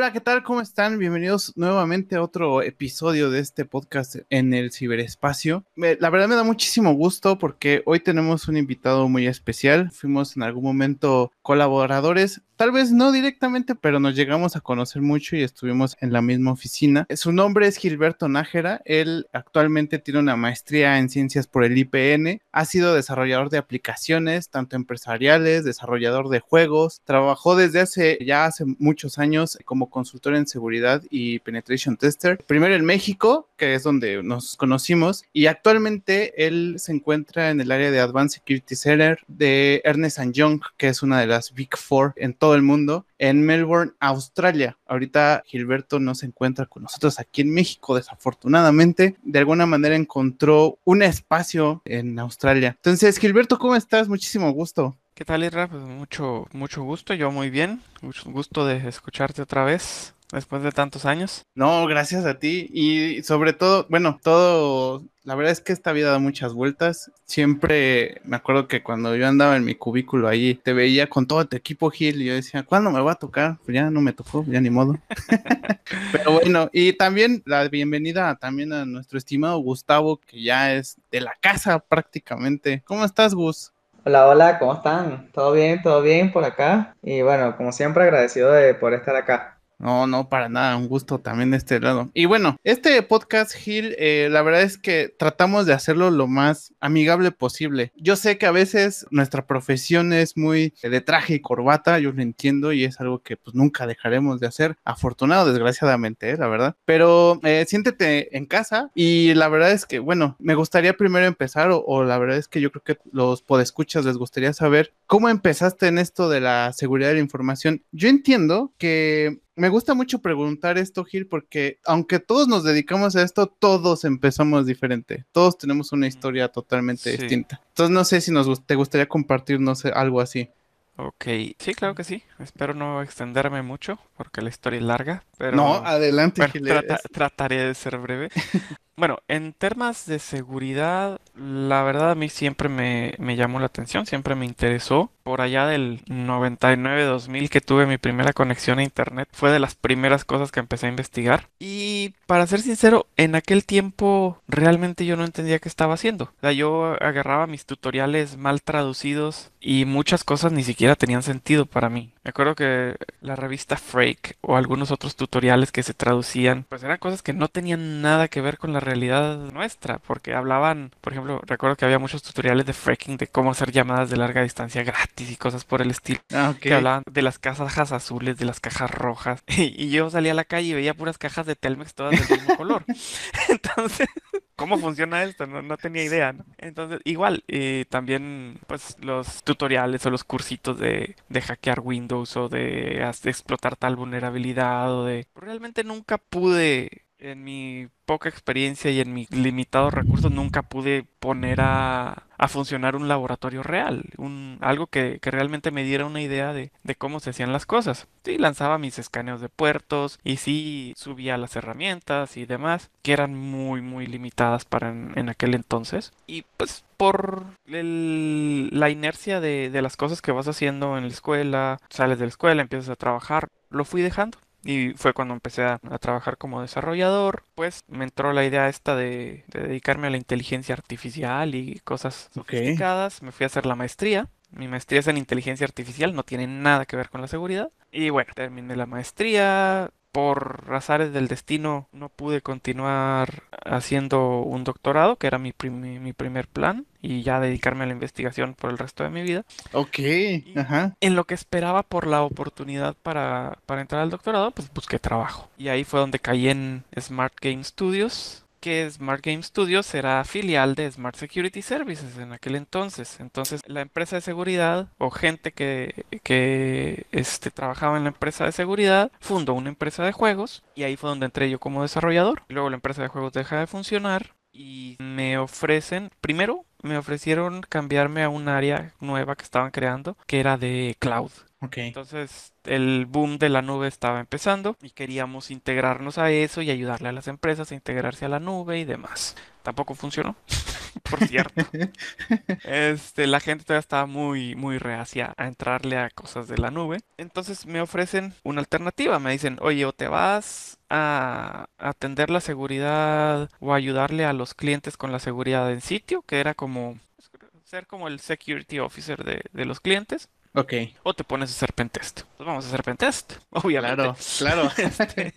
Hola, ¿qué tal? ¿Cómo están? Bienvenidos nuevamente a otro episodio de este podcast en el ciberespacio. la verdad me da muchísimo gusto porque hoy tenemos un invitado muy especial. Fuimos en algún momento colaboradores, tal vez no directamente, pero nos llegamos a conocer mucho y estuvimos en la misma oficina. Su nombre es Gilberto Nájera. Él actualmente tiene una maestría en ciencias por el IPN. Ha sido desarrollador de aplicaciones, tanto empresariales, desarrollador de juegos. Trabajó desde hace ya hace muchos años como consultor en seguridad y penetration tester. Primero en México, que es donde nos conocimos, y actualmente él se encuentra en el área de Advanced Security Center de Ernest Young, que es una de las Big Four en todo el mundo, en Melbourne, Australia. Ahorita Gilberto no se encuentra con nosotros aquí en México, desafortunadamente. De alguna manera encontró un espacio en Australia. Entonces, Gilberto, ¿cómo estás? Muchísimo gusto. ¿Qué tal, Irra? Pues mucho, mucho gusto, yo muy bien, mucho gusto de escucharte otra vez después de tantos años. No, gracias a ti y sobre todo, bueno, todo, la verdad es que esta vida da muchas vueltas. Siempre me acuerdo que cuando yo andaba en mi cubículo ahí, te veía con todo tu equipo Gil y yo decía, ¿cuándo me va a tocar? Pues ya no me tocó, ya ni modo. Pero bueno, y también la bienvenida también a nuestro estimado Gustavo, que ya es de la casa prácticamente. ¿Cómo estás, Gus? Hola, hola, ¿cómo están? ¿Todo bien? ¿Todo bien por acá? Y bueno, como siempre, agradecido de por estar acá. No, no, para nada, un gusto también de este lado. Y bueno, este podcast, Gil, eh, la verdad es que tratamos de hacerlo lo más amigable posible. Yo sé que a veces nuestra profesión es muy de traje y corbata, yo lo entiendo y es algo que pues nunca dejaremos de hacer, afortunado, desgraciadamente, eh, la verdad. Pero eh, siéntete en casa y la verdad es que, bueno, me gustaría primero empezar o, o la verdad es que yo creo que los podescuchas les gustaría saber cómo empezaste en esto de la seguridad de la información. Yo entiendo que me gusta mucho preguntar esto, Gil, porque aunque todos nos dedicamos a esto, todos empezamos diferente. Todos tenemos una historia totalmente distinta. Entonces no sé si nos te gustaría compartirnos algo así. Ok, sí, claro que sí. Espero no extenderme mucho porque la historia es larga. Pero... No, adelante. Gil, trataré de ser breve. Bueno, en temas de seguridad, la verdad a mí siempre me, me, llamó la atención, siempre me interesó. Por allá del 99-2000 que tuve mi primera conexión a internet, fue de las primeras cosas que empecé a investigar. Y para ser sincero, en aquel tiempo realmente yo no entendía qué estaba haciendo. O sea, yo agarraba mis tutoriales mal traducidos y muchas cosas ni siquiera tenían sentido para mí. Me acuerdo que la revista Freak o algunos otros tutoriales que se traducían, pues eran cosas que no tenían nada que ver con la realidad nuestra, porque hablaban, por ejemplo, recuerdo que había muchos tutoriales de fracking de cómo hacer llamadas de larga distancia gratis y cosas por el estilo, ah, que hablaban de las cajas azules, de las cajas rojas, y, yo salía a la calle y veía puras cajas de Telmex todas del mismo color. Entonces, ¿cómo funciona esto? No, no tenía idea, ¿no? Entonces, igual, y también, pues, los tutoriales o los cursitos de, de hackear Windows o de, de explotar tal vulnerabilidad o de... Realmente nunca pude en mi poca experiencia y en mis limitados recursos nunca pude poner a, funcionar un laboratorio real, un, algo que, realmente me diera una idea de, cómo se hacían las cosas. Sí, lanzaba mis escaneos de puertos y sí subía las herramientas y demás, que eran muy, muy limitadas para en, aquel entonces. Y pues por la inercia de, de las cosas que vas haciendo en la escuela, sales de la escuela, empiezas a trabajar, lo fui dejando. Y fue cuando empecé a, trabajar como desarrollador, pues me entró la idea esta de, dedicarme a la inteligencia artificial y cosas sofisticadas. Me fui a hacer la maestría. Mi maestría es en inteligencia artificial, no tiene nada que ver con la seguridad. Y bueno, terminé la maestría, por razones del destino no pude continuar haciendo un doctorado, que era mi, mi, primer plan, y ya dedicarme a la investigación por el resto de mi vida. Ok, ajá. En lo que esperaba por la oportunidad para, para entrar al doctorado, pues busqué trabajo. Y ahí fue donde caí en Smart Game Studios, que Smart Game Studios era filial de Smart Security Services en aquel entonces. Entonces la empresa de seguridad o gente que, que este, trabajaba en la empresa de seguridad fundó una empresa de juegos y ahí fue donde entré yo como desarrollador. Luego la empresa de juegos deja de funcionar y me ofrecen, primero me ofrecieron cambiarme a un área nueva que estaban creando que era de cloud. Entonces el boom de la nube estaba empezando y queríamos integrarnos a eso y ayudarle a las empresas a integrarse a la nube y demás. Tampoco funcionó. por cierto. Este, la gente todavía estaba muy, muy reacia a entrarle a cosas de la nube. Entonces me ofrecen una alternativa. Me dicen, oye, o te vas a atender la seguridad o ayudarle a los clientes con la seguridad en sitio, que era como ser como el security officer de, de los clientes. Ok. O te pones a hacer pentest. Pues vamos a hacer pentest, obviamente. Claro, claro. Este,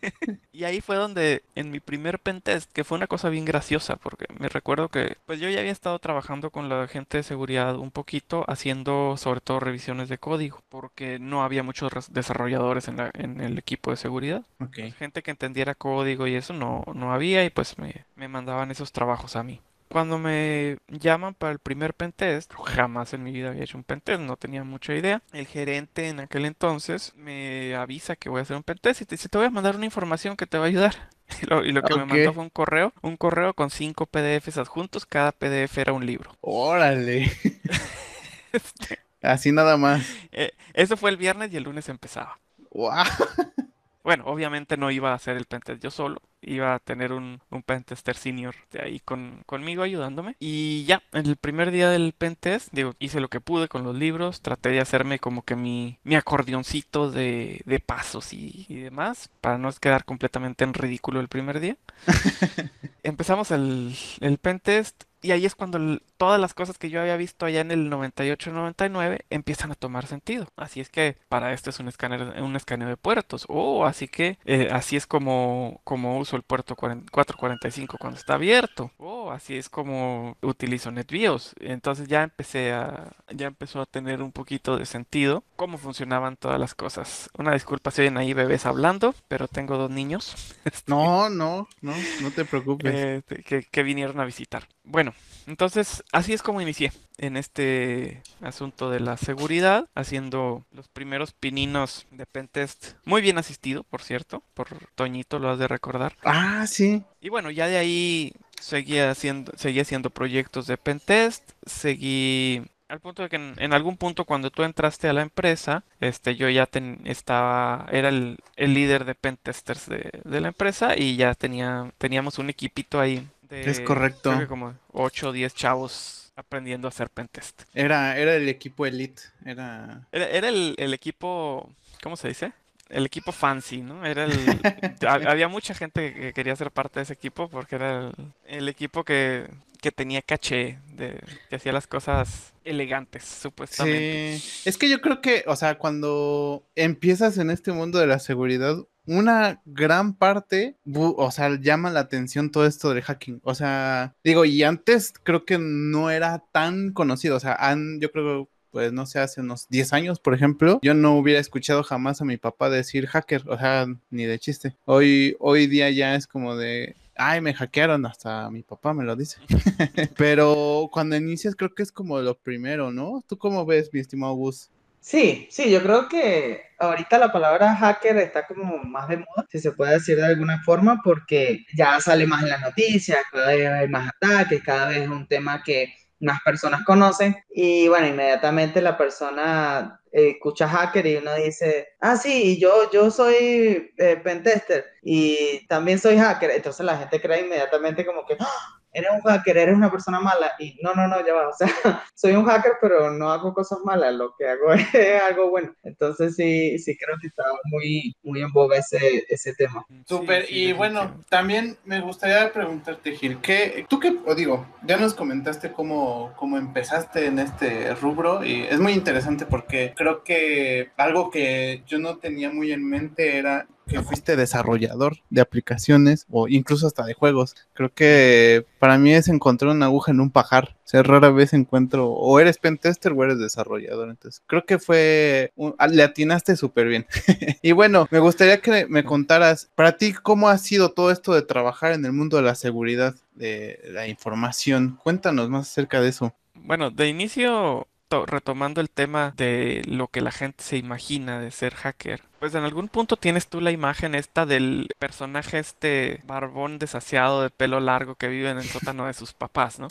y ahí fue donde en mi primer pentest, que fue una cosa bien graciosa, porque me recuerdo que pues yo ya había estado trabajando con la gente de seguridad un poquito, haciendo sobre todo revisiones de código, porque no había muchos res- desarrolladores en, la- en el equipo de seguridad. Ok. Gente que entendiera código y eso no, no había y pues me, me mandaban esos trabajos a mí. Cuando me llaman para el primer pentest, jamás en mi vida había hecho un pentest, no tenía mucha idea. El gerente en aquel entonces me avisa que voy a hacer un pentest y te dice, te voy a mandar una información que te va a ayudar. Y lo, y lo que me mandó fue un correo, un correo con cinco PDFs adjuntos, cada PDF era un libro. Órale. Este, Así nada más. eh, eso fue el viernes y el lunes empezaba. Wow. Bueno, obviamente no iba a hacer el pentest yo solo, iba a tener un, un pentester senior de ahí con, conmigo ayudándome. Y ya, el primer día del pentest, digo, hice lo que pude con los libros, traté de hacerme como que mi, mi acordeoncito de, de pasos y, y demás, para no quedar completamente en ridículo el primer día. Empezamos el, el pentest y ahí es cuando el- todas las cosas que yo había visto allá en el 98-99 empiezan a tomar sentido. Así es que para esto es un escáner, un escaneo de puertos. Oh, así que eh, así es como, como uso el puerto 40 445 cuando está abierto. Oh, así es como utilizo NetBIOS. Entonces ya empecé a, ya empezó a tener un poquito de sentido cómo funcionaban todas las cosas. Una disculpa si oyen ahí bebés hablando, pero tengo dos niños. Este, No, no, no, no te preocupes. este, que, que vinieron a visitar. Bueno, entonces así es como inicié en este asunto de la seguridad, haciendo los primeros pininos de pentest, muy bien asistido, por cierto, por Toñito, lo has de recordar. Ah, sí. Y bueno, ya de ahí seguí haciendo, seguí haciendo proyectos de pentest, seguí al punto de que en, en algún punto cuando tú entraste a la empresa, este, yo ya ten- estaba, era el, el líder de pentesters de, de la empresa y ya tenía, teníamos un equipito ahí de, Es correcto. creo que como 8 o 10 chavos aprendiendo a hacer pentest. Era, era el equipo elite. Era. Era, era el, el equipo, ¿cómo se dice? El equipo fancy, ¿no? Era el... ha- Había mucha gente que quería ser parte de ese equipo porque era el, el equipo que, que tenía caché, de, que hacía las cosas elegantes, supuestamente. Sí. Es que yo creo que, o sea, cuando empiezas en este mundo de la seguridad, una gran parte, o sea, llama la atención todo esto del hacking. O sea, digo, y antes creo que no era tan conocido. O sea, yo creo pues no sé, hace unos 10 años, por ejemplo, yo no hubiera escuchado jamás a mi papá decir hacker, o sea, ni de chiste. Hoy, hoy día ya es como de, ay, me hackearon, hasta mi papá me lo dice. Pero cuando inicias creo que es como lo primero, ¿no? ¿Tú cómo ves, mi estimado Gus? Sí, sí, yo creo que ahorita la palabra hacker está como más de moda, si se puede decir de alguna forma, porque ya sale más en las noticias, cada vez hay más ataques, cada vez es un tema que más personas conocen y bueno, inmediatamente la persona eh, escucha hacker y uno dice, ah, sí, yo, yo soy eh, pentester y también soy hacker, entonces la gente cree inmediatamente como que, "Ah, eres un hacker, eres una persona mala y no, no, no, ya va, o sea, soy un hacker, pero no hago cosas malas, lo que hago es algo bueno. Entonces sí, sí creo que está muy, muy en boga ese, ese tema. Súper, Sí, sí, y bueno, también me gustaría preguntarte, Gil, ¿qué, tú qué, o digo, ya nos comentaste cómo, cómo empezaste en este rubro y es muy interesante porque creo que algo que yo no tenía muy en mente era que fuiste desarrollador de aplicaciones o incluso hasta de juegos. Creo que para mí es encontrar una aguja en un pajar. O sea, rara vez encuentro o eres pentester o eres desarrollador. Entonces, creo que fue, un- le atinaste súper bien. Y bueno, me gustaría que me contaras, para ti, ¿cómo ha sido todo esto de trabajar en el mundo de la seguridad de la información? Cuéntanos más acerca de eso. Bueno, de inicio, retomando el tema de lo que la gente se imagina de ser hacker, pues en algún punto tienes tú la imagen esta del personaje este barbón desasiado de pelo largo que vive en el sótano de sus papás, ¿no?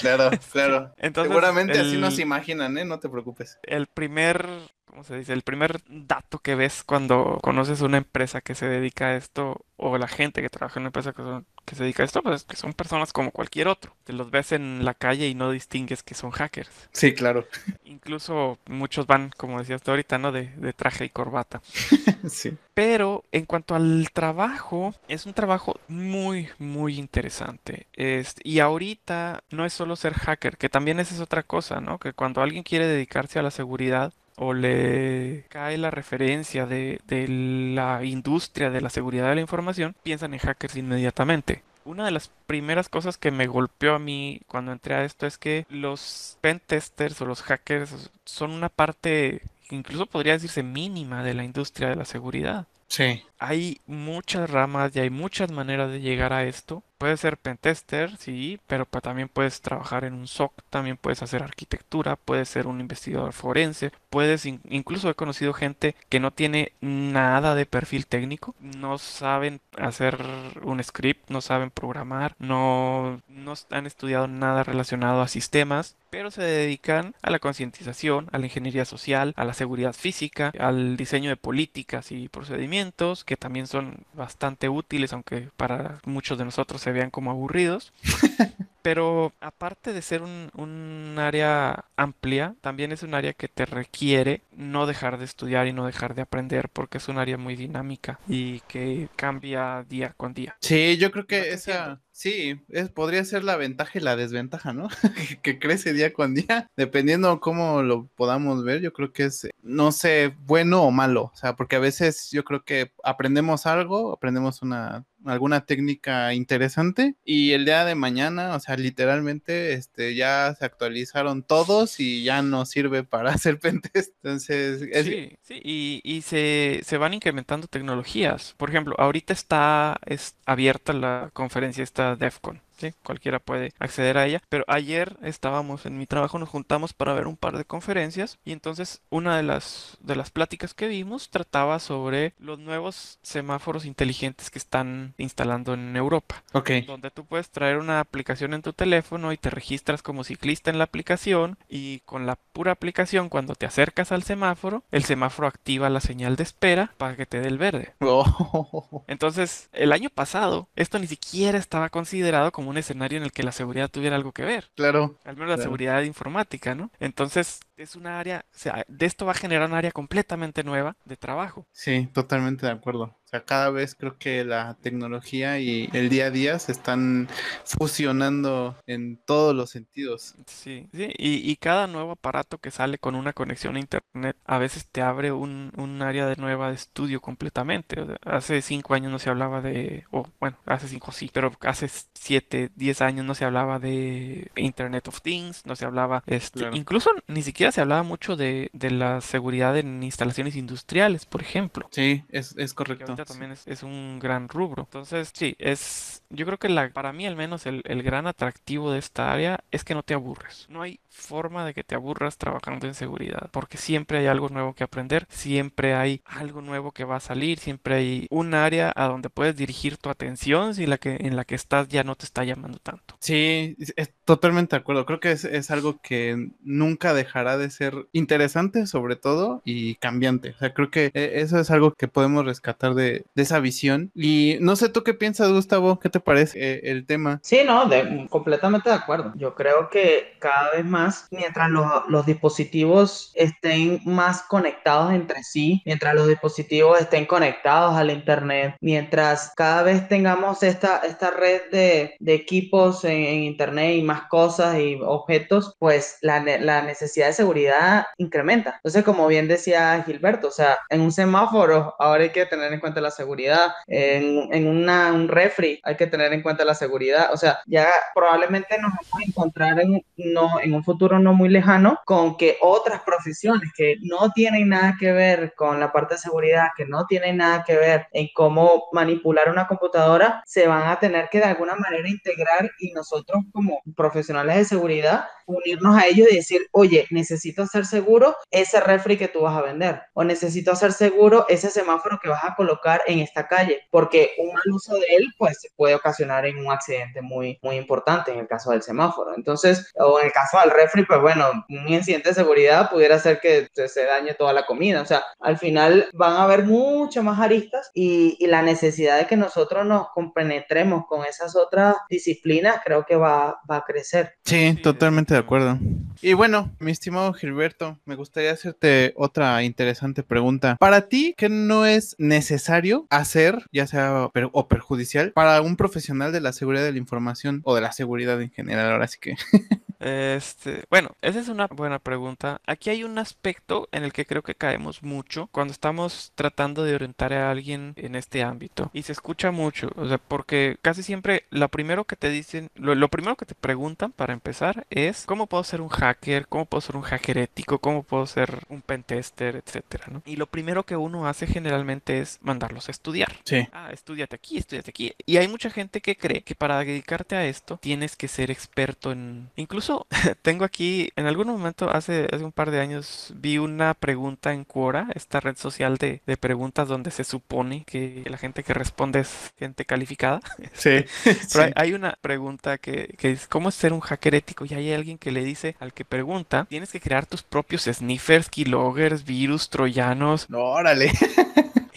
Claro, claro. Entonces, Seguramente así el- nos imaginan, ¿eh? No te preocupes. el primer, ¿cómo se dice? El primer dato que ves cuando conoces una empresa que se dedica a esto o la gente que trabaja en una empresa que, que se dedica a esto, pues que son personas como cualquier otro. Te los ves en la calle y no distingues que son hackers. Sí, claro. Incluso muchos van, como decías tú ahorita, ¿no? De, de traje y corbata. sí. Pero en cuanto al trabajo, es un trabajo muy, muy interesante. Es, y ahorita no es solo ser hacker, que también esa es otra cosa, ¿no? Que cuando alguien quiere dedicarse a la seguridad, o le cae la referencia de, de, la industria de la seguridad de la información, piensan en hackers inmediatamente. Una de las primeras cosas que me golpeó a mí cuando entré a esto es que los pentesters o los hackers son una parte, incluso podría decirse mínima de la industria de la seguridad. Sí. Hay muchas ramas y hay muchas maneras de llegar a esto. Puedes ser pentester, sí, pero también puedes trabajar en un SOC, también puedes hacer arquitectura, puedes ser un investigador forense, puedes, incluso he conocido gente que no tiene nada de perfil técnico, no saben hacer un script, no saben programar, no, no han estudiado nada relacionado a sistemas, pero se dedican a la concientización, a la ingeniería social, a la seguridad física, al diseño de políticas y procedimientos, que también son bastante útiles, aunque para muchos de nosotros se vean como aburridos. Pero aparte de ser un, un, área amplia, también es un área que te requiere no dejar de estudiar y no dejar de aprender porque es un área muy dinámica y que cambia día con día. Sí, yo creo que esa, Sí, es, podría ser la ventaja y la desventaja, ¿no? que crece día con día, dependiendo cómo lo podamos ver, yo creo que es, no sé, bueno o malo, o sea, porque a veces yo creo que aprendemos algo, aprendemos una alguna técnica interesante y el día de mañana, o sea, literalmente, este, ya se actualizaron todos y ya no sirve para hacer pentest. Entonces, sí, sí, y, y se, se, van incrementando tecnologías. Por ejemplo, ahorita está es abierta la conferencia esta DEFCON. ¿Sí? Cualquiera puede acceder a ella. Pero ayer estábamos en mi trabajo, nos juntamos para ver un par de conferencias y entonces una de las, de las pláticas que vimos trataba sobre los nuevos semáforos inteligentes que están instalando en Europa. Ok. Donde tú puedes traer una aplicación en tu teléfono y te registras como ciclista en la aplicación y con la pura aplicación cuando te acercas al semáforo, el semáforo activa la señal de espera para que te dé el verde. Oh. Entonces, el año pasado, esto ni siquiera estaba considerado como un escenario en el que la seguridad tuviera algo que ver. Claro. Al menos la claro. seguridad informática, ¿no? Entonces, es un área, o sea, de esto va a generar un área completamente nueva de trabajo. Sí, totalmente de acuerdo. Sea, cada vez creo que la tecnología y el día a día se están fusionando en todos los sentidos. Sí, sí. Y, y cada nuevo aparato que sale con una conexión a internet a veces te abre un, un área de nueva de estudio completamente. O sea, hace cinco años no se hablaba de, o bueno, hace cinco sí, pero hace siete, diez años no se hablaba de Internet of Things, no se hablaba, este, Claro. incluso ni siquiera se hablaba mucho de, de la seguridad en instalaciones industriales, por ejemplo. Sí, es, es correcto. También es, es un gran rubro. Entonces, sí, es, yo creo que la, para mí al menos el, el gran atractivo de esta área es que no te aburres. No hay forma de que te aburras trabajando en seguridad, porque siempre hay algo nuevo que aprender, siempre hay algo nuevo que va a salir, siempre hay un área a donde puedes dirigir tu atención si la que en la que estás ya no te está llamando tanto. Sí, es, totalmente de acuerdo. Creo que es, es algo que nunca dejará de ser interesante, sobre todo, y cambiante. O sea, creo que eh, eso es algo que podemos rescatar de, de esa visión. Y no sé tú qué piensas, Gustavo, ¿qué te parece eh, el tema? Sí, no, de- completamente de acuerdo. Yo creo que cada vez más, mientras los, los dispositivos estén más conectados entre sí, mientras los dispositivos estén conectados al Internet, mientras cada vez tengamos esta, esta red de, de equipos en, en Internet y más cosas y objetos, pues la, la necesidad de seguridad incrementa. Entonces, como bien decía Gilberto, o sea, en un semáforo ahora hay que tener en cuenta la seguridad, en, en una, un refri hay que tener en cuenta la seguridad, o sea, ya probablemente nos vamos a encontrar en, no, en un futuro no muy lejano con que otras profesiones que no tienen nada que ver con la parte de seguridad, que no tienen nada que ver en cómo manipular una computadora, se van a tener que de alguna manera integrar y nosotros como profesionales de seguridad unirnos a ellos y decir, oye, necesito hacer seguro ese refri que tú vas a vender o necesito hacer seguro ese semáforo que vas a colocar en esta calle, porque un mal uso de él pues puede ocasionar en un accidente muy, muy importante en el caso del semáforo. Entonces, o en el caso del refri, pues bueno, un incidente de seguridad pudiera hacer que se dañe toda la comida. O sea, al final van a haber muchas más aristas y, y la necesidad de que nosotros nos compenetremos con esas otras disciplinas creo que va, va a crecer. Sí, totalmente de acuerdo. Y bueno, mi estimado Gilberto, me gustaría hacerte otra interesante pregunta. Para ti, ¿qué no es necesario hacer, ya sea per o perjudicial, para un profesional de la seguridad de la información o de la seguridad en general? Ahora sí que. Este, bueno, esa es una buena pregunta. Aquí hay un aspecto en el que creo que caemos mucho cuando estamos tratando de orientar a alguien en este ámbito. Y se escucha mucho, o sea, porque casi siempre lo primero que te dicen, lo, lo primero que te preguntan para empezar es ¿cómo puedo ser un hacker? ¿Cómo puedo ser un hacker ético? ¿Cómo puedo ser un pentester? Etcétera, ¿no? Y lo primero que uno hace generalmente es mandarlos a estudiar. Sí. Ah, estudiate aquí, estudiate aquí. Y hay mucha gente que cree que para dedicarte a esto tienes que ser experto en... Incluso tengo aquí, en algún momento, hace, hace un par de años, vi una pregunta en Quora, esta red social de, de preguntas donde se supone que la gente que responde es gente calificada. Sí. Pero sí. hay, hay una pregunta que, que es ¿cómo es ser un hacker ético? Y hay alguien que le dice al que pregunta, tienes que crear tus propios sniffers, keyloggers, virus, troyanos. No, órale.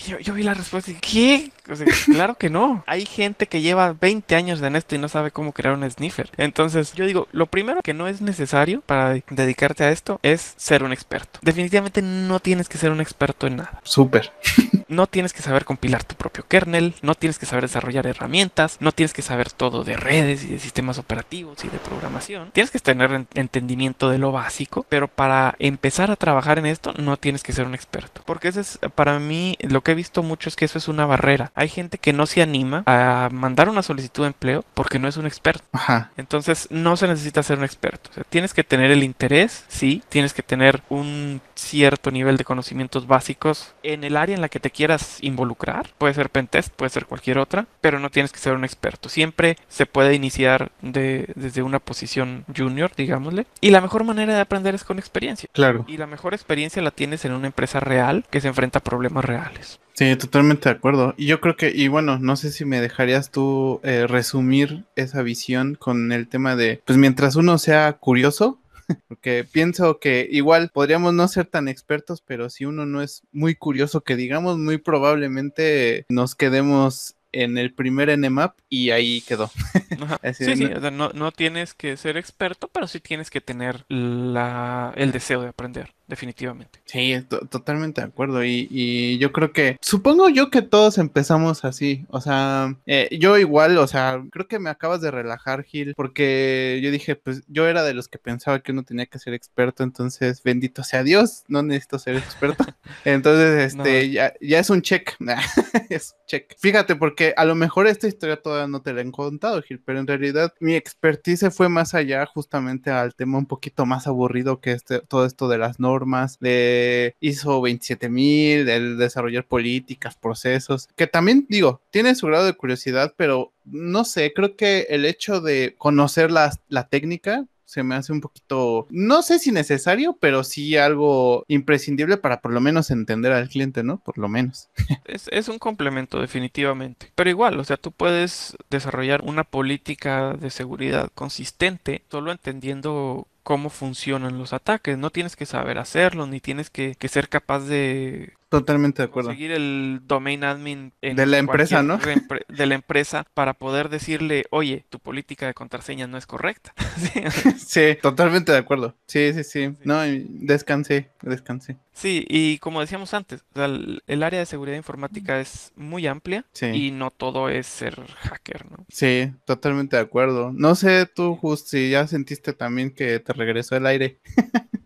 Yo, yo vi la respuesta y ¿qué? O sea, claro que no. Hay gente que lleva 20 años en esto y no sabe cómo crear un sniffer. Entonces, yo digo, lo primero que no es necesario para de- dedicarte a esto es ser un experto. Definitivamente no tienes que ser un experto en nada. Súper. No tienes que saber compilar tu propio kernel, no tienes que saber desarrollar herramientas, no tienes que saber todo de redes y de sistemas operativos y de programación. Tienes que tener en- entendimiento de lo básico, pero para empezar a trabajar en esto no tienes que ser un experto. Porque eso es, para mí, lo que he visto mucho es que eso es una barrera. Hay gente que no se anima a mandar una solicitud de empleo porque no es un experto. Ajá. Entonces no se necesita ser un experto. O sea, tienes que tener el interés, sí, tienes que tener un cierto nivel de conocimientos básicos en el área en la que te quieras involucrar. Puede ser pentest, puede ser cualquier otra, pero no tienes que ser un experto. Siempre se puede iniciar de- desde una posición junior, digámosle. Y la mejor manera de aprender es con experiencia. Claro. Y la mejor experiencia la tienes en una empresa real que se enfrenta a problemas reales. Sí, totalmente de acuerdo. Y yo creo que, y bueno, no sé si me dejarías tú eh, resumir esa visión con el tema de, pues mientras uno sea curioso, porque pienso que igual podríamos no ser tan expertos, pero si uno no es muy curioso, que digamos, muy probablemente nos quedemos en el primer NMAP y ahí quedó. Así Sí, de, sí, no- o sea, no, no tienes que ser experto, pero sí tienes que tener la, el deseo de aprender, definitivamente. Sí, to- totalmente de acuerdo. Y, y yo creo que, supongo yo que todos empezamos así. O sea, eh, yo igual, o sea, creo que me acabas de relajar, Gil, porque yo dije, pues yo era de los que pensaba que uno tenía que ser experto, entonces bendito sea Dios, no necesito ser experto. Entonces, este, No. ya, ya es un check. es un check. Fíjate, porque a lo mejor esta historia todavía no te la he contado, Gil, pero en realidad mi expertise se fue más allá justamente al tema un poquito más aburrido que este, todo esto de las normas, de ISO 27000, del desarrollar políticas, procesos, que también digo, tiene su grado de curiosidad, pero no sé, creo que el hecho de conocer la, la técnica se me hace un poquito, no sé si necesario, pero sí algo imprescindible para por lo menos entender al cliente, ¿no? Por lo menos. Es, es un complemento, definitivamente. Pero igual, o sea, tú puedes desarrollar una política de seguridad consistente solo entendiendo cómo funcionan los ataques. No tienes que saber hacerlo, ni tienes que, que ser capaz de Totalmente de acuerdo. conseguir el domain admin en De la empresa, ¿no? de la empresa para poder decirle, oye, tu política de contraseña no es correcta. Sí, Sí, totalmente de acuerdo. Sí, sí, sí. No, y descansé, descansé. Sí, y como decíamos antes, o sea, el, el área de seguridad informática es muy amplia Sí. y no todo es ser hacker, ¿no? Sí, totalmente de acuerdo. No sé tú, Just, si ya sentiste también que te regresó el aire.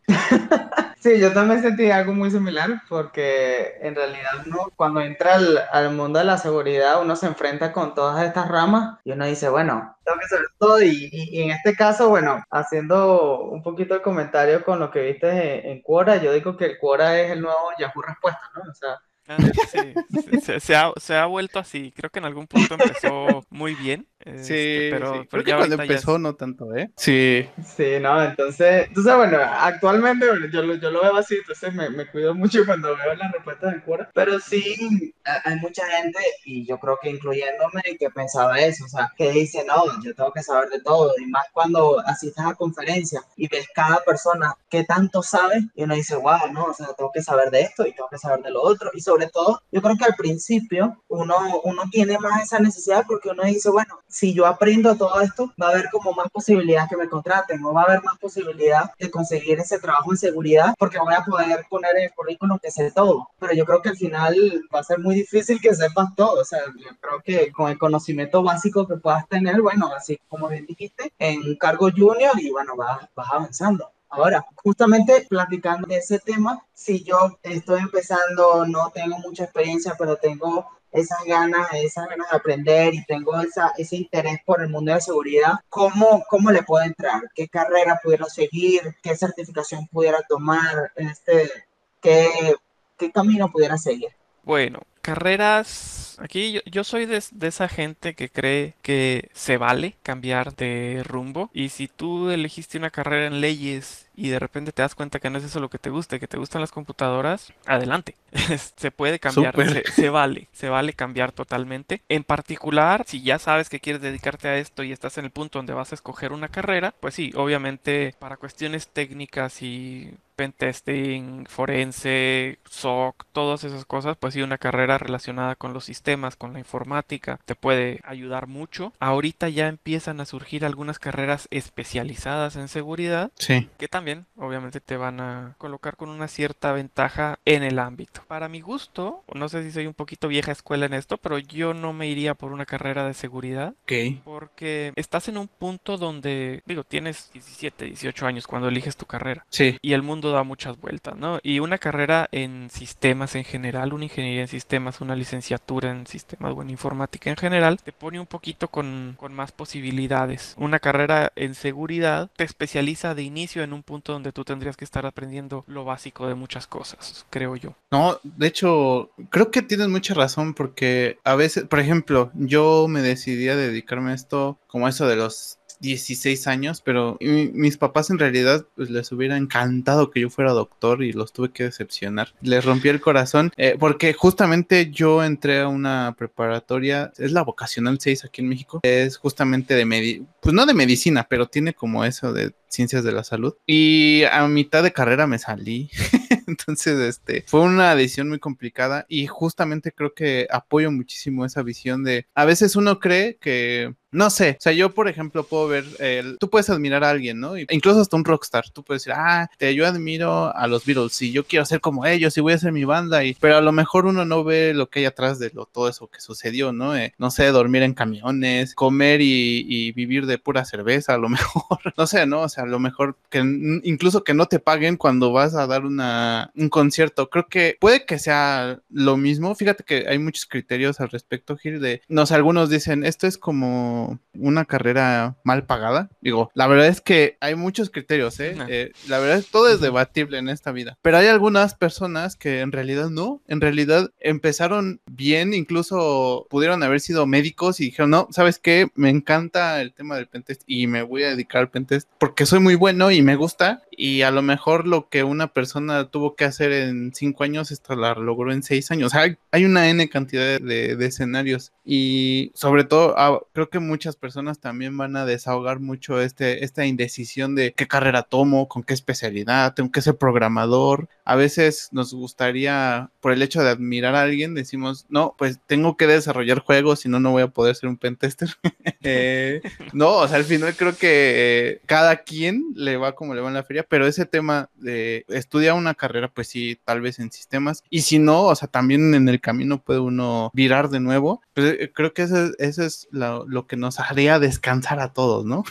Sí, yo también sentí algo muy similar porque en realidad uno cuando entra al, mundo de la seguridad uno se enfrenta con todas estas ramas y uno dice, bueno, tengo que saber todo y, en este caso, bueno, haciendo un poquito de comentario con lo que viste en, en Quora, yo digo que el Quora es el nuevo Yahoo Respuesta, ¿no? O sea, Ah, se, se ha, se ha vuelto así. Creo que en algún punto empezó muy bien. Este, Sí, pero, sí. pero Creo que ya cuando ya empezó es- no tanto, ¿eh? Sí. Sí, no, entonces, entonces bueno, actualmente bueno, yo, lo- yo lo veo así, entonces me, me cuido mucho cuando veo las respuestas del cura, pero sí ha- hay mucha gente, y yo creo que incluyéndome, que pensaba eso, o sea, que dice, no, yo tengo que saber de todo, y más cuando asistes a conferencias y ves cada persona que tanto sabe, y uno dice, wow, no, o sea, tengo que saber de esto y tengo que saber de lo otro, y sobre todo, yo creo que al principio uno, uno tiene más esa necesidad porque uno dice, bueno, si yo aprendo todo esto, va a haber como más posibilidades que me contraten o va a haber más posibilidad de conseguir ese trabajo en seguridad porque voy a poder poner en el currículum que sé todo. Pero yo creo que al final va a ser muy difícil que sepas todo. O sea, yo creo que con el conocimiento básico que puedas tener, bueno, así como bien dijiste, en un cargo junior y bueno, vas, vas avanzando. Ahora, justamente platicando de ese tema, si yo estoy empezando, no tengo mucha experiencia, pero tengo esas ganas, esas ganas de aprender y tengo esa, ese interés por el mundo de la seguridad, ¿cómo, ¿cómo le puedo entrar? ¿Qué carrera pudiera seguir? ¿Qué certificación pudiera tomar? Este, ¿qué, ¿Qué camino pudiera seguir? Bueno, carreras. Aquí yo, soy de, de esa gente que cree que se vale cambiar de rumbo. Y si tú elegiste una carrera en leyes y de repente te das cuenta que no es eso lo que te gusta, que te gustan las computadoras, adelante. Se puede cambiar, se, se vale, se vale cambiar totalmente. En particular, si ya sabes que quieres dedicarte a esto y estás en el punto donde vas a escoger una carrera, pues sí, obviamente para cuestiones técnicas y pentesting, forense, SOC, todas esas cosas, pues sí, una carrera relacionada con los sistemas, con la informática, te puede ayudar mucho. Ahorita ya empiezan a surgir algunas carreras especializadas en seguridad Sí. que también obviamente te van a colocar con una cierta ventaja en el ámbito. Para mi gusto, no sé si soy un poquito vieja escuela en esto, pero yo no me iría por una carrera de seguridad porque estás en un punto donde, digo, tienes 17, 18 años cuando eliges tu carrera Sí. y el mundo da muchas vueltas, ¿no? Y una carrera en sistemas en general, una ingeniería en sistemas, una licenciatura en sistemas o en informática en general, te pone un poquito con, con más posibilidades. Una carrera en seguridad te especializa de inicio en un punto donde tú tendrías que estar aprendiendo lo básico de muchas cosas, creo yo. No, de hecho, creo que tienes mucha razón porque a veces, por ejemplo, yo me decidí a dedicarme a esto como eso de los 16 años, pero mi- mis papás en realidad pues, les hubiera encantado que yo fuera doctor y los tuve que decepcionar. Les rompí el corazón eh, porque justamente yo entré a una preparatoria, es la vocacional 6 aquí en México, es justamente de pues no de medicina, pero tiene como eso de ciencias de la salud. Y a mitad de carrera me salí. Entonces, este, fue una decisión muy complicada y justamente creo que apoyo muchísimo esa visión de, a veces uno cree que, no sé, o sea, yo por ejemplo puedo ver, tú puedes admirar a alguien, ¿no? Y- Incluso hasta un rockstar, tú puedes decir, ah, te, yo admiro a los Beatles y yo quiero ser como ellos y voy a hacer mi banda, y, pero a lo mejor uno no ve lo que hay atrás de lo, todo eso que sucedió, ¿no? Eh, no sé, dormir en camiones, comer y, y vivir de pura cerveza, a lo mejor, no sé, ¿no? O sea, a lo mejor que incluso que no te paguen cuando vas a dar una, un concierto. Creo que puede que sea lo mismo. Fíjate que hay muchos criterios al respecto, Gil, de, no sé, algunos dicen, esto es como una carrera mal pagada. Digo, la verdad es que hay muchos criterios, ¿eh? No. Eh, la verdad es todo es debatible en esta vida. Pero hay algunas personas que en realidad no, en realidad empezaron bien, incluso pudieron haber sido médicos y dijeron, no, ¿sabes qué? Me encanta el tema del pentest y me voy a dedicar al pentest porque soy muy bueno y me gusta y a lo mejor lo que una persona tuvo que hacer en cinco años, esto la logró en seis años. O sea, hay, una N cantidad de- de escenarios y sobre todo ah, creo que muchas personas también van a desahogar mucho este, esta indecisión de qué carrera tomo, con qué especialidad, tengo que ser programador. A veces nos gustaría, por el hecho de admirar a alguien, decimos, no, pues tengo que desarrollar juegos, si no, no voy a poder ser un pentester. Eh, no, o sea, al final creo que eh, cada quien le va como le va en la feria, pero ese tema de estudiar una carrera, pues sí, tal vez en sistemas, y si no, o sea, también en el camino puede uno virar de nuevo, pues eh, creo que eso, es- lo que nos haría descansar a todos, ¿no?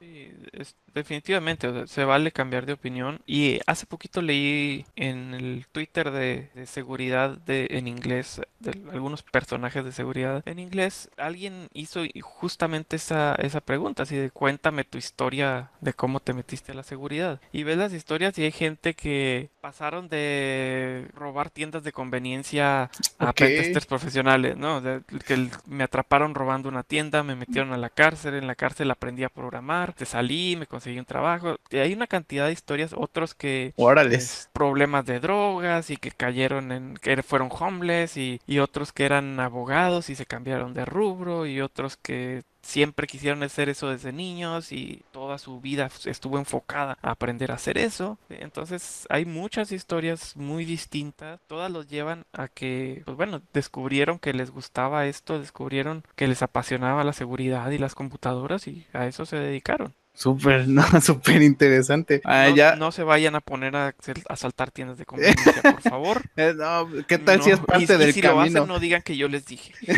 Sí, es- definitivamente, o sea, se vale cambiar de opinión. Y hace poquito leí en el Twitter de, de seguridad de, en inglés, de algunos personajes de seguridad en inglés, alguien hizo justamente esa, esa pregunta, así de cuéntame tu historia de cómo te metiste a la seguridad. Y ves las historias y hay gente que pasaron de robar tiendas de conveniencia a Ok. pentesters profesionales, ¿no? Sea, que me atraparon robando una tienda, me metieron a la cárcel, en la cárcel aprendí a programar, te salí, me conseguí un trabajo. Hay una cantidad de historias, otros que es, problemas de drogas y que cayeron en, que fueron homeless y, y otros que eran abogados y se cambiaron de rubro y otros que siempre quisieron hacer eso desde niños y toda su vida estuvo enfocada a aprender a hacer eso. Entonces hay muchas historias muy distintas, todas los llevan a que, pues bueno, descubrieron que les gustaba esto, descubrieron que les apasionaba la seguridad y las computadoras y a eso se dedicaron. Súper, no, súper interesante. Ah, no, ya. no se vayan a poner a asaltar tiendas de conveniencia, por favor. eh, no, ¿qué tal si es y- parte y del si lo camino? hacen, no digan que yo les dije.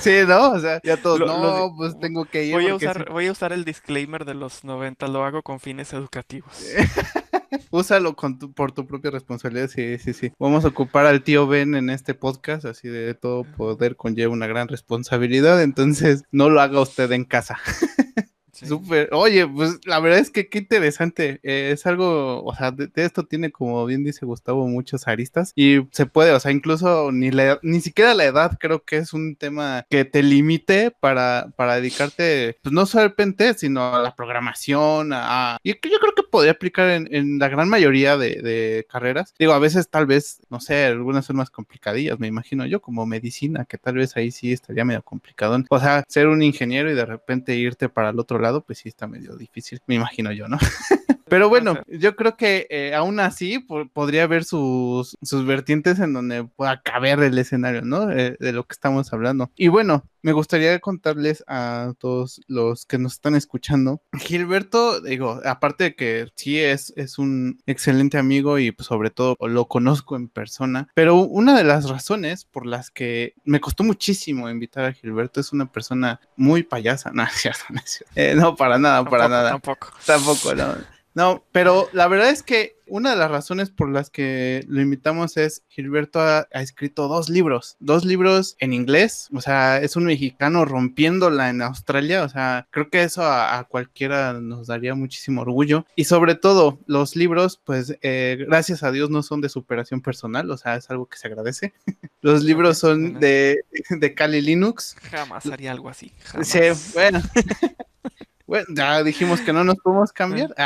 Sí, ¿no? O sea, ya todos, Lo- no, lo pues tengo que ir. Voy a usar, voy a usar el disclaimer de los 90, lo hago con fines educativos. Úsalo con tu- por tu propia responsabilidad, sí, sí, sí. Vamos a ocupar al tío Ben en este podcast, así de todo poder conlleva una gran responsabilidad, entonces no lo haga usted en casa. Sí. Súper. Oye, pues la verdad es que qué interesante. Eh, es algo, o sea, de, esto tiene, como bien dice Gustavo, muchas aristas y se puede, o sea, incluso ni, la, ni siquiera la edad creo que es un tema que te limite para, para dedicarte, pues no pentest, sino a la programación, a... Y yo creo que podría aplicar en, en la gran mayoría de, de carreras. Digo, a veces tal vez, no sé, algunas son más complicadillas, me imagino yo, como medicina, que tal vez ahí sí estaría medio complicado. O sea, ser un ingeniero y de repente irte para el otro pues sí está medio difícil, me imagino yo, ¿no? Pero bueno, yo creo que eh, aún así po- podría haber sus, sus vertientes en donde pueda caber el escenario, ¿no? Eh, de lo que estamos hablando. Y bueno, me gustaría contarles a todos los que nos están escuchando. Gilberto, digo, aparte de que sí es, es un excelente amigo y pues, sobre todo lo conozco en persona, pero una de las razones por las que me costó muchísimo invitar a Gilberto es una persona muy payasa. No, es cierto, no es cierto. Eh, no, para nada, para Tampoco, nada. Tampoco. Tampoco, no. No, pero la verdad es que una de las razones por las que lo invitamos es Gilberto ha, ha escrito dos libros, dos libros en inglés, o sea, es un mexicano rompiéndola en Australia, o sea, creo que eso a, a cualquiera nos daría muchísimo orgullo y sobre todo los libros, pues eh, gracias a Dios no son de superación personal, o sea, es algo que se agradece. Los libros son de, de Kali Linux. Jamás haría algo así. Jamás. Sí, bueno. Bueno, ya dijimos que no nos podemos cambiar.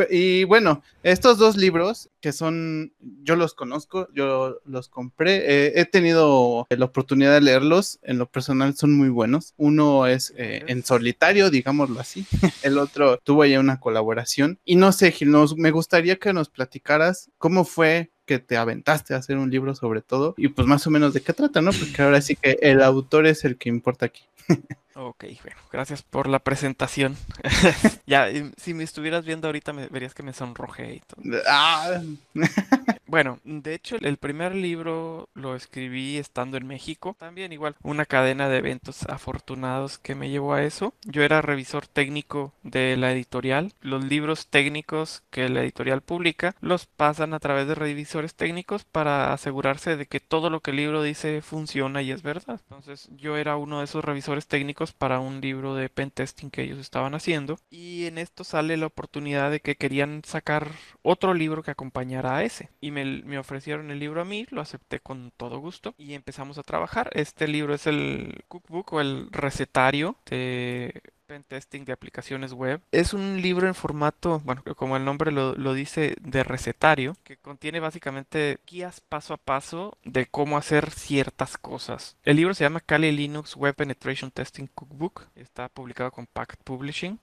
Ah. Y bueno, estos dos libros que son, yo los conozco, yo los compré, eh, he tenido la oportunidad de leerlos, en lo personal son muy buenos. Uno es eh, en solitario, digámoslo así, el otro tuvo ya una colaboración. Y no sé, Gil, nos, me gustaría que nos platicaras cómo fue que te aventaste a hacer un libro sobre todo y pues más o menos de qué trata, ¿no? Porque ahora sí que el autor es el que importa aquí. Ok, bueno, gracias por la presentación. ya, si me estuvieras viendo ahorita me verías que me sonrojé y todo. Ah, Bueno, de hecho, el primer libro lo escribí estando en México. También igual, una cadena de eventos afortunados que me llevó a eso. Yo era revisor técnico de la editorial. Los libros técnicos que la editorial publica los pasan a través de revisores técnicos para asegurarse de que todo lo que el libro dice funciona y es verdad. Entonces, yo era uno de esos revisores técnicos para un libro de pentesting que ellos estaban haciendo. Y en esto sale la oportunidad de que querían sacar otro libro que acompañara a ese. Y me, me ofrecieron el libro a mí, lo acepté con todo gusto y empezamos a trabajar. Este libro es el cookbook o el recetario de pentesting de aplicaciones web. Es un libro en formato, bueno, como el nombre lo, lo dice, de recetario, que contiene básicamente guías paso a paso de cómo hacer ciertas cosas. El libro se llama Kali Linux Web Penetration Testing Cookbook. Está publicado con Pact Publishing.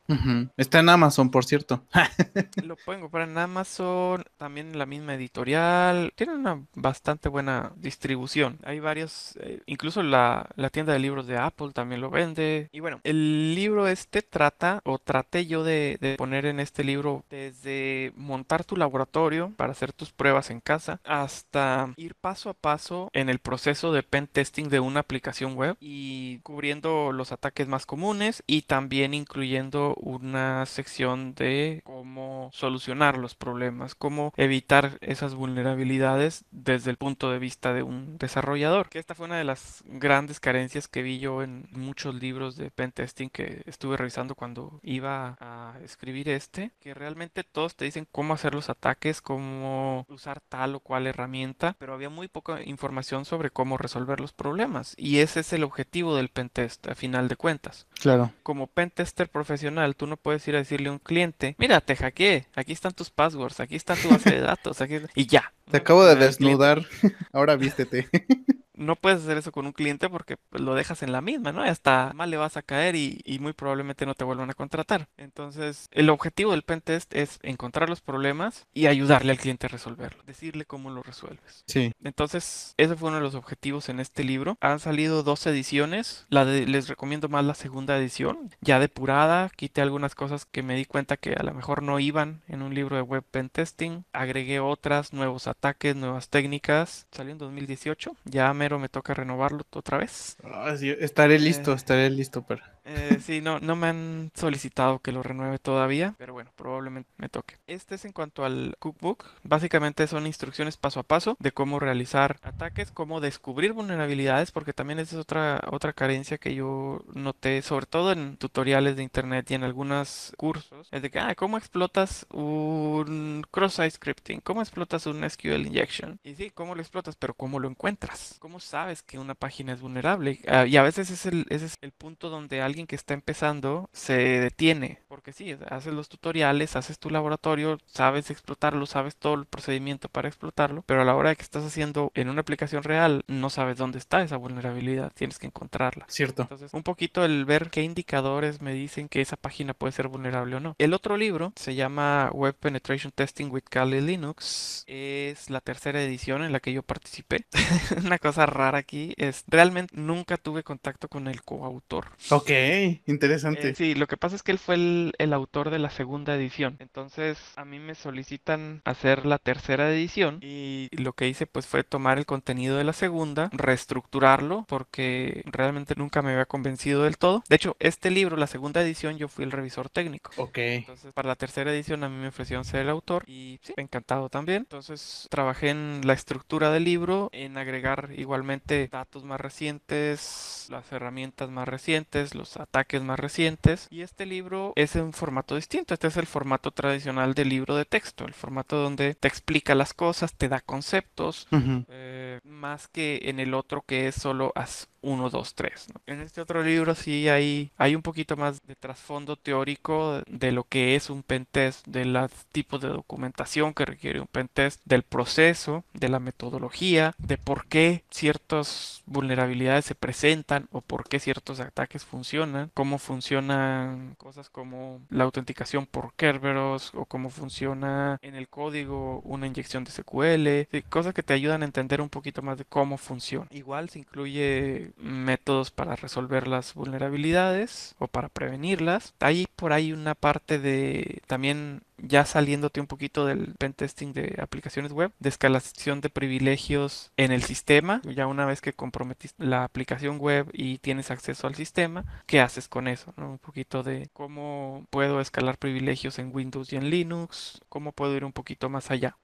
Está en Amazon, por cierto. Lo pueden comprar en Amazon, también en la misma editorial. Tiene una bastante buena distribución. Hay varios, eh, incluso la, la tienda de libros de Apple también lo vende. Y bueno, el libro es este trata, o traté yo de, poner en este libro, desde montar tu laboratorio para hacer tus pruebas en casa, hasta ir paso a paso en el proceso de pen testing de una aplicación web y cubriendo los ataques más comunes y también incluyendo una sección de cómo solucionar los problemas, cómo evitar esas vulnerabilidades desde el punto de vista de un desarrollador. Que esta fue una de las grandes carencias que vi yo en muchos libros de pentesting que estuve revisando cuando iba a escribir este, que realmente todos te dicen cómo hacer los ataques, cómo usar tal o cual herramienta, pero había muy poca información sobre cómo resolver los problemas. Y ese es el objetivo del pentest, a final de cuentas. Claro. Como pentester profesional, tú no puedes ir a decirle a un cliente, mira, te hackeé, aquí están tus passwords, aquí está tu base de datos, aquí... y ya. Te acabo de desnudar, ahora vístete. no puedes hacer eso con un cliente porque pues, lo dejas en la misma, ¿no? Hasta mal le vas a caer y, y, muy probablemente no te vuelvan a contratar. Entonces, el objetivo del pentest es encontrar los problemas y ayudarle al cliente a resolverlo, decirle cómo lo resuelves. Sí. Entonces, ese fue uno de los objetivos en este libro. Han salido dos ediciones. La de, les recomiendo más la segunda edición, ya depurada. Quité algunas cosas que me di cuenta que a lo mejor no iban en un libro de web pentesting. Agregué otras, nuevos ataques, nuevas técnicas. Salió en 2018. Ya me me toca renovarlo otra vez. Ah, sí, estaré listo, Eh, estaré listo para. Eh, sí, no, no me han solicitado que lo renueve todavía, pero bueno, probablemente me toque. Este es en cuanto al cookbook. Básicamente son instrucciones paso a paso de cómo realizar ataques, cómo descubrir vulnerabilidades, porque también esa es otra, otra carencia que yo noté, sobre todo en tutoriales de internet y en algunos cursos. Es de que, ah, ¿cómo explotas un cross-site scripting? ¿Cómo explotas un SQL injection? Y sí, ¿cómo lo explotas? Pero ¿cómo lo encuentras? ¿Cómo sabes que una página es vulnerable? Ah, y a veces es el, ese es el punto donde alguien alguien que está empezando se detiene. Porque sí, haces los tutoriales, haces tu laboratorio, sabes explotarlo, sabes todo el procedimiento para explotarlo, pero a la hora de que estás haciendo en una aplicación real, no sabes dónde está esa vulnerabilidad, tienes que encontrarla. Cierto. Entonces, un poquito el ver qué indicadores me dicen que esa página puede ser vulnerable o no. El otro libro se llama Web Penetration Testing with Kali Linux. Es la tercera edición en la que yo participé. Una cosa rara aquí es, realmente nunca tuve contacto con el coautor. Ok, interesante. Eh, sí, lo que pasa es que él fue el, el, autor de la segunda edición. Entonces a mí me solicitan hacer la tercera edición y lo que hice pues fue tomar el contenido de la segunda, reestructurarlo porque realmente nunca me había convencido del todo. De hecho, este libro, la segunda edición, yo fui el revisor técnico. Ok. Entonces para la tercera edición a mí me ofrecieron ser el autor y sí, encantado también. Entonces trabajé en la estructura del libro, en agregar igualmente datos más recientes, las herramientas más recientes, los ataques más recientes. Y este libro es en formato distinto. Este es el formato tradicional del libro de texto, el formato donde te explica las cosas, te da conceptos, Uh -huh. eh, más que en el otro que es solo haz 1, 2, 3. ¿no? En este otro libro sí hay, hay un poquito más de trasfondo teórico de lo que es un pentest, de los tipos de documentación que requiere un pentest, del proceso, de la metodología, de por qué ciertas vulnerabilidades se presentan o por qué ciertos ataques funcionan, cómo funcionan cosas como la autenticación por Kerberos o cómo funciona en el código una inyección de SQL, cosas que te ayudan a entender un poquito más de cómo funciona. Igual se incluye métodos para resolver las vulnerabilidades o para prevenirlas. Hay por ahí una parte de también ya saliéndote un poquito del pentesting de aplicaciones web, de escalación de privilegios en el sistema, ya una vez que comprometiste la aplicación web y tienes acceso al sistema, ¿qué haces con eso? ¿no? Un poquito de cómo puedo escalar privilegios en Windows y en Linux, cómo puedo ir un poquito más allá.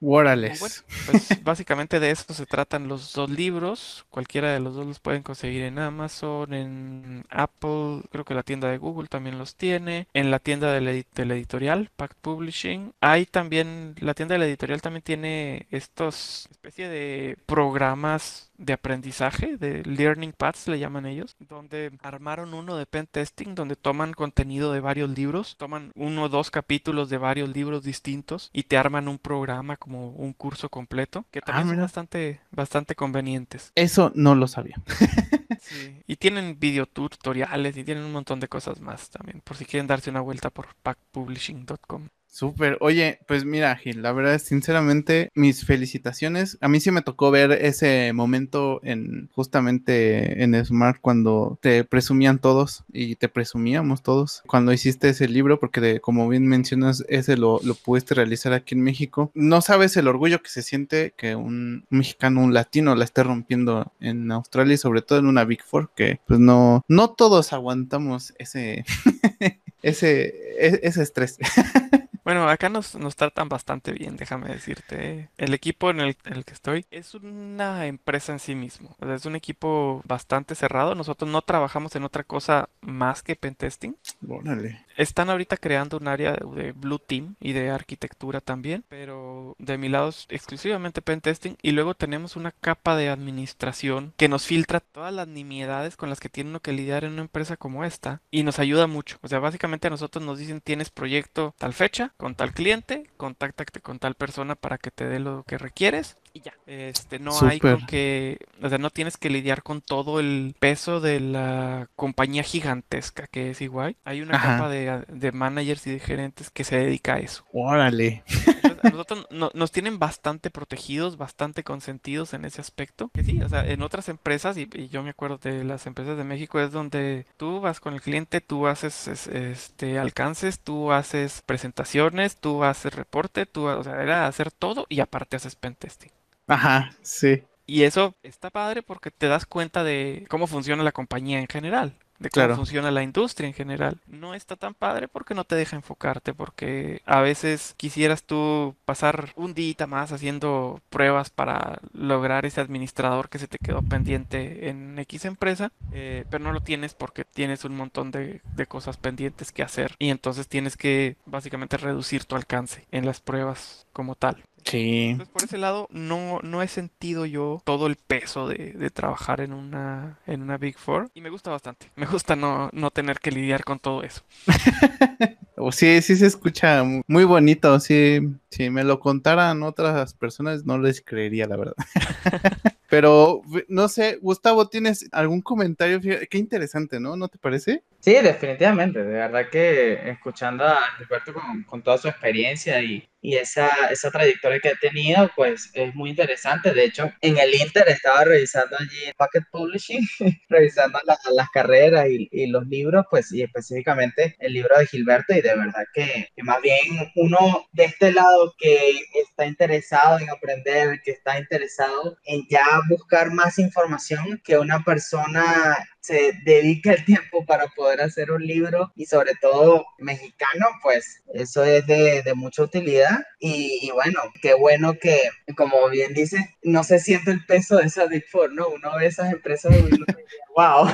Bueno, pues básicamente de eso se tratan los dos libros, cualquiera de los dos los pueden conseguir en Amazon, en Apple, creo que la tienda de Google también los tiene, en la tienda de la, de la editorial, Pact Publishing hay también, la tienda de la editorial también tiene estos especie de programas de aprendizaje, de learning paths le llaman ellos, donde armaron uno de pen testing, donde toman contenido de varios libros, toman uno o dos capítulos de varios libros distintos y te arman un programa como un curso completo, que también ah, son bastante, bastante convenientes. Eso no lo sabía. sí. Y tienen video tutoriales y tienen un montón de cosas más también, por si quieren darse una vuelta por packpublishing.com. Súper. Oye, pues mira, Gil, la verdad, sinceramente, mis felicitaciones. A mí sí me tocó ver ese momento en justamente en Smart cuando te presumían todos y te presumíamos todos cuando hiciste ese libro, porque de, como bien mencionas, ese lo, lo pudiste realizar aquí en México. No sabes el orgullo que se siente que un mexicano, un latino la esté rompiendo en Australia y sobre todo en una Big Four, que pues no, no todos aguantamos ese, ese, e, ese estrés. Bueno, acá nos, tratan bastante bien, déjame decirte. El equipo en el, que estoy es una empresa en sí mismo. O sea, es un equipo bastante cerrado. Nosotros no trabajamos en otra cosa más que pentesting. Órale. Están ahorita creando un área de, Blue Team y de arquitectura también, pero de mi lado es exclusivamente pentesting. Y luego tenemos una capa de administración que nos filtra todas las nimiedades con las que tiene uno que lidiar en una empresa como esta y nos ayuda mucho. O sea, básicamente a nosotros nos dicen tienes proyecto tal fecha con tal cliente, contáctate con tal persona para que te dé lo que requieres y ya. Este, no hay con que, o sea, no tienes que lidiar con todo el peso de la compañía gigantesca que es igual. Hay una Ajá. capa de, de managers y de gerentes que se dedica a eso. Órale. Entonces, a nosotros no- nos tienen bastante protegidos, bastante consentidos en ese aspecto. Que sí, o sea, en otras empresas, y, y yo me acuerdo de las empresas de México, es donde tú vas con el cliente, tú haces es- este alcances, tú haces presentaciones, tú haces reporte, tú, o sea, era hacer todo y aparte haces pentesting. Ajá, sí, Y eso está padre porque te das cuenta de cómo funciona la compañía en general, de cómo Claro. funciona la industria en general. No está tan padre porque no te deja enfocarte, porque a veces quisieras tú pasar un día más haciendo pruebas para lograr ese administrador que se te quedó pendiente en X empresa, eh, pero no lo tienes porque tienes un montón de, de cosas pendientes que hacer y entonces tienes que básicamente reducir tu alcance en las pruebas como tal. Sí. Entonces, por ese lado, no, no he sentido yo todo el peso de, de trabajar en una, en una Big Four y me gusta bastante. Me gusta no, no tener que lidiar con todo eso. O sí, sí se escucha mu- muy bonito. Sí, si me lo contaran otras personas, no les creería, la verdad. Pero no sé, Gustavo, ¿tienes algún comentario? Fíjate, Qué interesante, ¿no? ¿No te parece? Sí, definitivamente. De verdad que escuchando a Gilberto con, toda su experiencia y, esa, trayectoria que ha tenido, pues es muy interesante. De hecho, en el Inter estaba revisando allí en Pocket Publishing, revisando la- las carreras y, y los libros, pues, y específicamente el libro de Gilberto, y de verdad que, que más bien uno de este lado que está interesado en aprender, que está interesado en ya buscar más información, que una persona se dedica el tiempo para poder hacer un libro y sobre todo mexicano, pues eso es de, de mucha utilidad y, bueno, qué bueno que, como bien dices, no se siente el peso de esa Big Four, ¿no? Uno ve esas empresas dice, wow,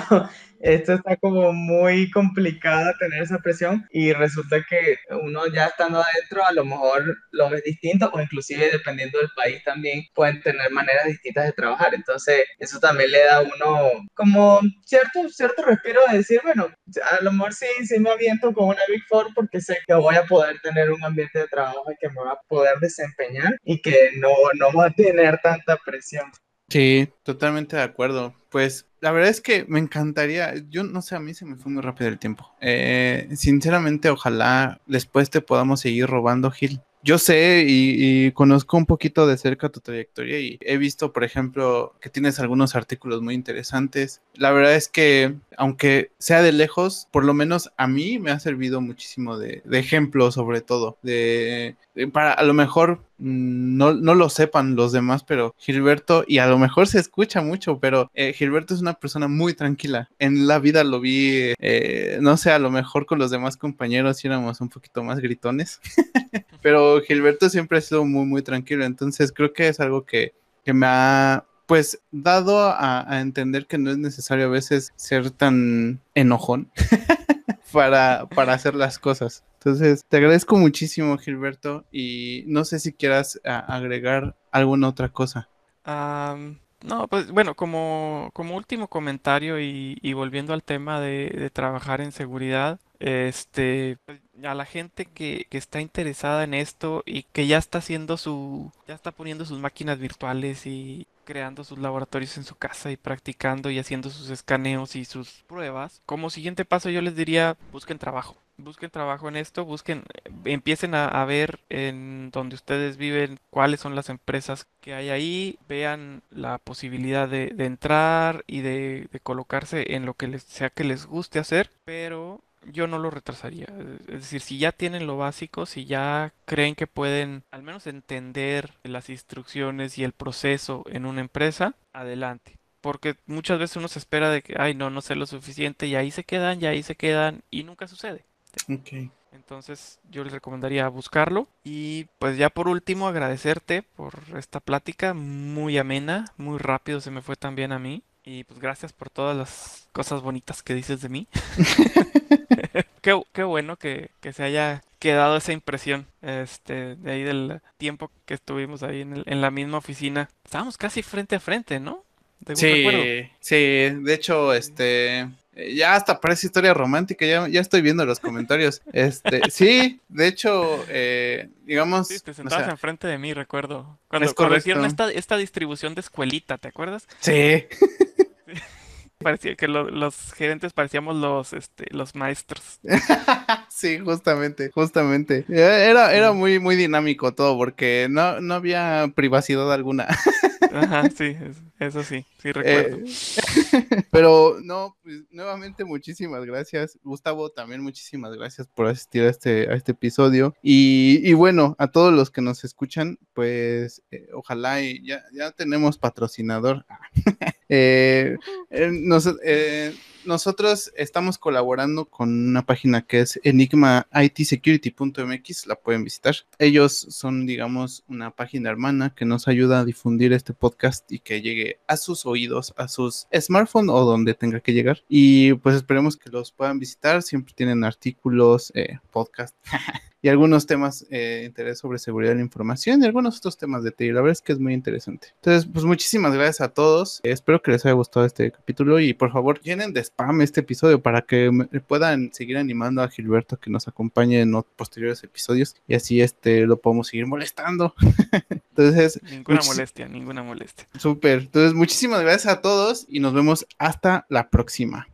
esto está como muy complicado tener esa presión y resulta que uno ya estando adentro a lo mejor lo ves distinto o inclusive dependiendo del país también pueden tener maneras distintas de trabajar. Entonces eso también le da a uno como cierto, cierto respiro de decir, bueno, a lo mejor sí, sí me aviento con una Big Four porque sé que voy a poder tener un ambiente de trabajo y que me va a poder desempeñar y que no, no va a tener tanta presión. Sí, totalmente de acuerdo. Pues la verdad es que me encantaría, yo no sé, a mí se me fue muy rápido el tiempo. Eh, sinceramente, ojalá después te podamos seguir robando, Gil. Yo sé y, conozco un poquito de cerca tu trayectoria y he visto, por ejemplo, que tienes algunos artículos muy interesantes. La verdad es que, aunque sea de lejos, por lo menos a mí me ha servido muchísimo de, ejemplo, sobre todo, de, para a lo mejor no, no lo sepan los demás, pero Gilberto, y a lo mejor se escucha mucho, pero eh, Gilberto es una persona muy tranquila. En la vida lo vi, eh, no sé, a lo mejor con los demás compañeros éramos un poquito más gritones, pero Gilberto siempre ha sido muy, muy tranquilo, entonces creo que es algo que, que me ha pues dado a, a entender que no es necesario a veces ser tan enojón para, para hacer las cosas. Entonces, te agradezco muchísimo, Gilberto, y no sé si quieras a, agregar alguna otra cosa. Am, no, pues bueno, como, como último comentario y, y volviendo al tema de, de trabajar en seguridad, este, pues, a la gente que, que está interesada en esto y que ya está haciendo su, ya está poniendo sus máquinas virtuales y creando sus laboratorios en su casa y practicando y haciendo sus escaneos y sus pruebas, como siguiente paso yo les diría, busquen trabajo. Busquen trabajo en esto, busquen, empiecen a, a ver en donde ustedes viven cuáles son las empresas que hay ahí, vean la posibilidad de, de entrar y de, de colocarse en lo que les sea que les guste hacer, pero yo no lo retrasaría. Es decir, si ya tienen lo básico, si ya creen que pueden al menos entender las instrucciones y el proceso en una empresa, adelante. Porque muchas veces uno se espera de que, ay, no, no sé lo suficiente y ahí se quedan, y ahí se quedan y nunca sucede. Ok. Entonces yo les recomendaría buscarlo. Y pues ya por último agradecerte por esta plática muy amena, muy rápido se me fue también a mí. Y pues gracias por todas las cosas bonitas que dices de mí. qué, qué bueno que, que se haya quedado esa impresión este, de ahí del tiempo que estuvimos ahí en, el- en la misma oficina. Estábamos casi frente a frente, ¿no? Recuerdo. Sí, sí, de hecho, este, ya hasta parece historia romántica, ya, ya estoy viendo los comentarios. Este, sí, de hecho, eh, digamos, Sí, te o sentabas sea, enfrente de mí, recuerdo. Cuando, Es cuando hicieron esta, esta distribución de escuelita, ¿te acuerdas? sí, Parecía que lo- los gerentes parecíamos los, este, los maestros. sí, justamente, justamente. Era, era Sí. muy, muy dinámico todo porque no, no había privacidad alguna. Ajá, sí, es- eso sí, sí recuerdo. Eh, pero no, pues, nuevamente muchísimas gracias. Gustavo, también muchísimas gracias por asistir a este, a este episodio. Y, y bueno, a todos los que nos escuchan, pues eh, ojalá y ya, ya tenemos patrocinador. Eh, eh, nos- eh, nosotros estamos colaborando con una página que es enigmaitsecurity.mx, la pueden visitar. Ellos son, digamos, una página hermana que nos ayuda a difundir este podcast y que llegue a sus oídos, a sus smartphones o donde tenga que llegar. Y pues esperemos que los puedan visitar. Siempre tienen artículos, eh, podcast y algunos temas eh, de interés sobre seguridad de la información y algunos otros temas de TI. La verdad es que es muy interesante. Entonces, pues muchísimas gracias a todos. Eh, espero que les haya gustado este capítulo y por favor llenen de spam este episodio para que me- puedan seguir animando a Gilberto que nos acompañe en posteriores episodios y así este lo podemos seguir molestando. Entonces, Ninguna molestia, ninguna molestia. súper. Entonces, muchísimas gracias a todos y nos vemos hasta la próxima.